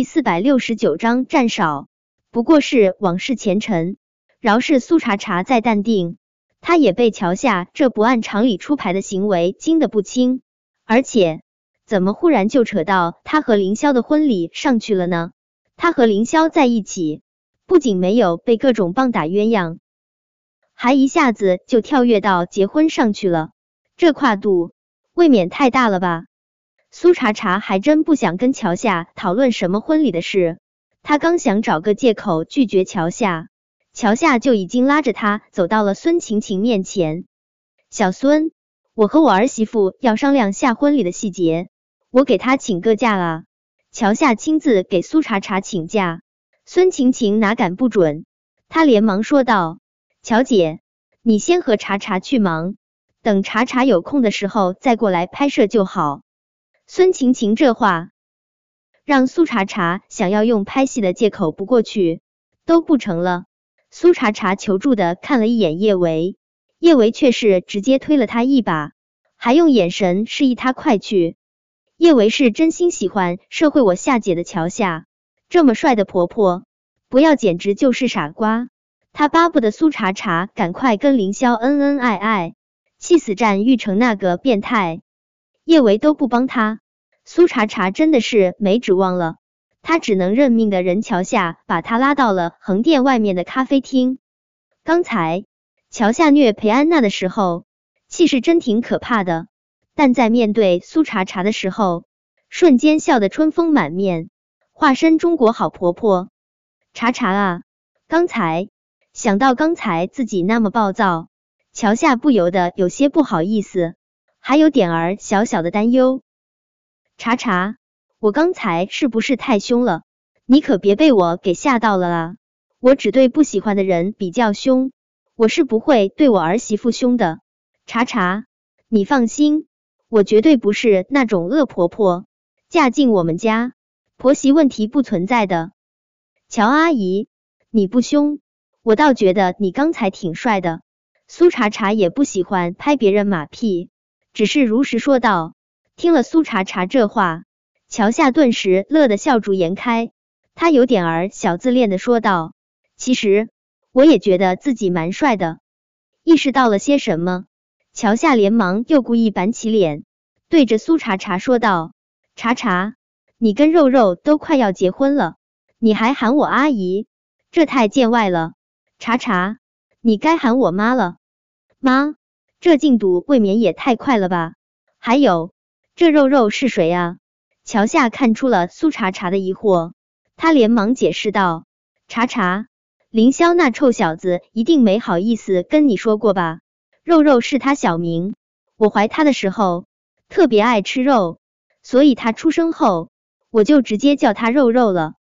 第四百六十九章战少，不过是往事前尘。饶是苏茶茶再淡定，他也被乔夏这不按常理出牌的行为惊得不轻。而且，怎么忽然就扯到他和凌霄的婚礼上去了呢？他和凌霄在一起，不仅没有被各种棒打鸳鸯，还一下子就跳跃到结婚上去了，这跨度未免太大了吧？苏茶茶还真不想跟乔夏讨论什么婚礼的事，他刚想找个借口拒绝乔夏，乔夏就已经拉着他走到了孙晴晴面前。小孙，我和我儿媳妇要商量下婚礼的细节，我给他请个假啊。乔夏亲自给苏茶茶请假，孙晴晴哪敢不准？她连忙说道：“乔姐，你先和茶茶去忙，等茶茶有空的时候再过来拍摄就好。”孙晴晴这话让苏茶茶想要用拍戏的借口不过去都不成了。苏茶茶求助的看了一眼叶维，叶维却是直接推了他一把，还用眼神示意他快去。叶维是真心喜欢社会我夏姐的桥下，这么帅的婆婆不要简直就是傻瓜。他巴不得苏茶茶赶快跟凌霄恩恩爱爱，气死战玉成那个变态。叶维都不帮他，苏茶茶真的是没指望了。他只能认命的人乔夏把他拉到了横店外面的咖啡厅。刚才乔夏虐裴安娜的时候，气势真挺可怕的。但在面对苏茶茶的时候，瞬间笑得春风满面，化身中国好婆婆。茶茶啊，刚才想到刚才自己那么暴躁，乔夏不由得有些不好意思。还有点儿小小的担忧，查查，我刚才是不是太凶了？你可别被我给吓到了啊！我只对不喜欢的人比较凶，我是不会对我儿媳妇凶的。查查，你放心，我绝对不是那种恶婆婆，嫁进我们家，婆媳问题不存在的。乔阿姨，你不凶，我倒觉得你刚才挺帅的。苏茶茶也不喜欢拍别人马屁。只是如实说道。听了苏茶茶这话，乔夏顿时乐得笑逐颜开。他有点儿小自恋的说道：“其实我也觉得自己蛮帅的。”意识到了些什么，乔夏连忙又故意板起脸，对着苏茶茶说道：“茶茶，你跟肉肉都快要结婚了，你还喊我阿姨，这太见外了。茶茶，你该喊我妈了，妈。”这进度未免也太快了吧！还有，这肉肉是谁啊？乔夏看出了苏茶茶的疑惑，他连忙解释道：“茶茶，凌霄那臭小子一定没好意思跟你说过吧？肉肉是他小名，我怀他的时候特别爱吃肉，所以他出生后我就直接叫他肉肉了。”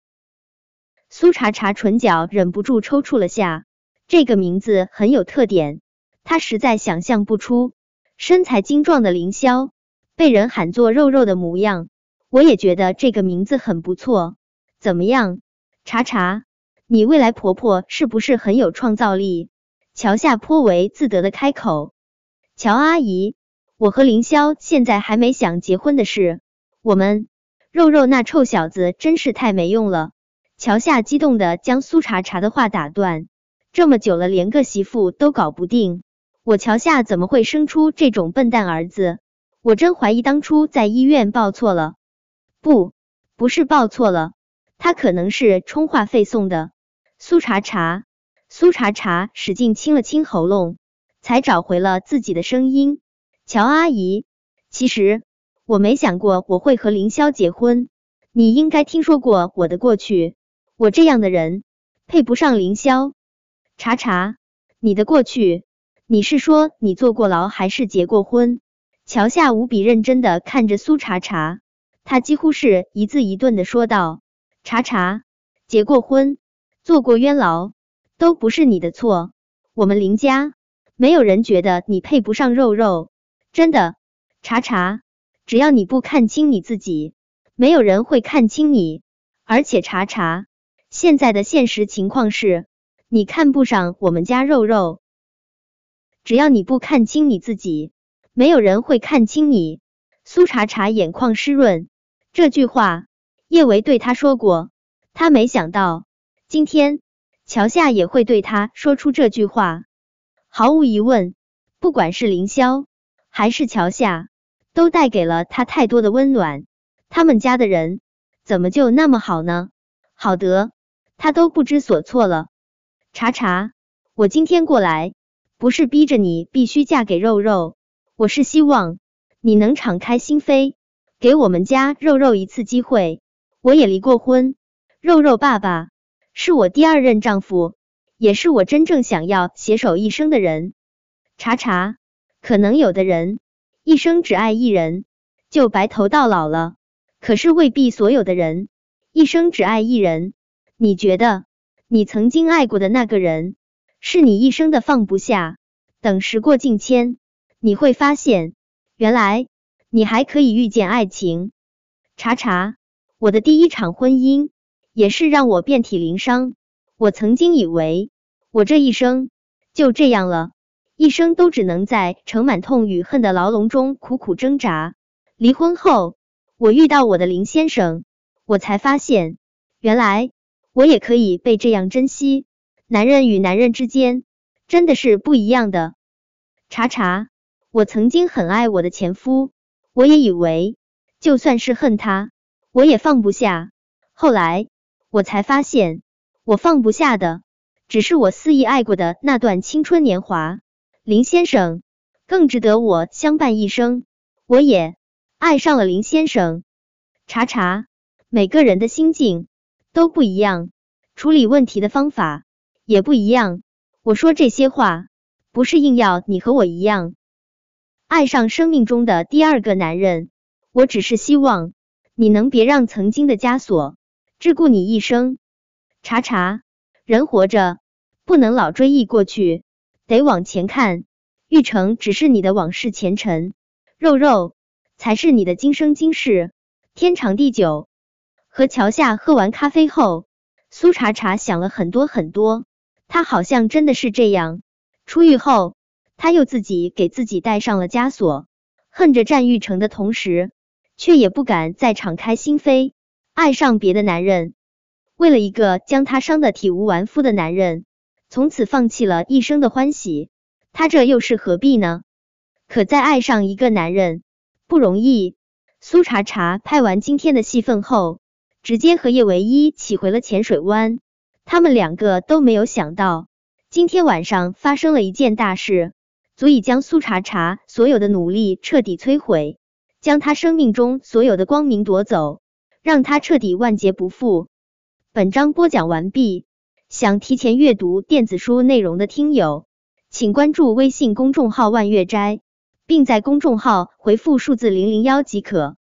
苏茶茶唇角忍不住抽搐了下，这个名字很有特点。他实在想象不出身材精壮的凌霄被人喊作肉肉的模样。我也觉得这个名字很不错。怎么样，查查，你未来婆婆是不是很有创造力？乔夏颇为自得的开口。乔阿姨，我和凌霄现在还没想结婚的事。我们肉肉那臭小子真是太没用了。乔夏激动的将苏茶茶的话打断。这么久了，连个媳妇都搞不定。我乔夏怎么会生出这种笨蛋儿子？我真怀疑当初在医院报错了。不，不是报错了，他可能是充话费送的。苏茶茶，苏茶茶使劲清了清喉咙，才找回了自己的声音。乔阿姨，其实我没想过我会和凌霄结婚。你应该听说过我的过去，我这样的人配不上凌霄。茶茶，你的过去。你是说你坐过牢还是结过婚？乔夏无比认真的看着苏茶茶，他几乎是一字一顿的说道：“茶茶，结过婚，坐过冤牢，都不是你的错。我们林家没有人觉得你配不上肉肉，真的。茶茶，只要你不看清你自己，没有人会看清你。而且茶茶，现在的现实情况是，你看不上我们家肉肉。”只要你不看清你自己，没有人会看清你。苏茶茶眼眶湿润，这句话叶维对他说过，他没想到今天乔夏也会对他说出这句话。毫无疑问，不管是凌霄还是乔夏，都带给了他太多的温暖。他们家的人怎么就那么好呢？好得他都不知所措了。查查，我今天过来不是逼着你必须嫁给肉肉，我是希望你能敞开心扉，给我们家肉肉一次机会。我也离过婚，肉肉爸爸是我第二任丈夫，也是我真正想要携手一生的人。查查，可能有的人一生只爱一人，就白头到老了。可是未必所有的人一生只爱一人。你觉得你曾经爱过的那个人，是你一生的放不下？等时过境迁，你会发现，原来你还可以遇见爱情。查查，我的第一场婚姻也是让我遍体鳞伤。我曾经以为我这一生就这样了，一生都只能在盛满痛与恨的牢笼中苦苦挣扎。离婚后。我遇到我的林先生，我才发现，原来我也可以被这样珍惜。男人与男人之间真的是不一样的。查查，我曾经很爱我的前夫，我也以为就算是恨他，我也放不下。后来我才发现，我放不下的只是我肆意爱过的那段青春年华。林先生更值得我相伴一生。我也。爱上了林先生，查查，每个人的心境都不一样，处理问题的方法也不一样。我说这些话，不是硬要你和我一样，爱上生命中的第二个男人。我只是希望你能别让曾经的枷锁桎梏你一生。查查，人活着不能老追忆过去，得往前看。玉成只是你的往事前尘，肉肉。才是你的今生今世，天长地久。和乔夏喝完咖啡后，苏茶茶想了很多很多。他好像真的是这样。出狱后，他又自己给自己戴上了枷锁，恨着战玉成的同时，却也不敢再敞开心扉，爱上别的男人。为了一个将他伤得体无完肤的男人，从此放弃了一生的欢喜，他这又是何必呢？可再爱上一个男人。不容易。苏茶茶拍完今天的戏份后，直接和叶唯一起回了浅水湾。他们两个都没有想到，今天晚上发生了一件大事，足以将苏茶茶所有的努力彻底摧毁，将他生命中所有的光明夺走，让他彻底万劫不复。本章播讲完毕。想提前阅读电子书内容的听友，请关注微信公众号“万月斋”。并在公众号回复数字零零幺即可。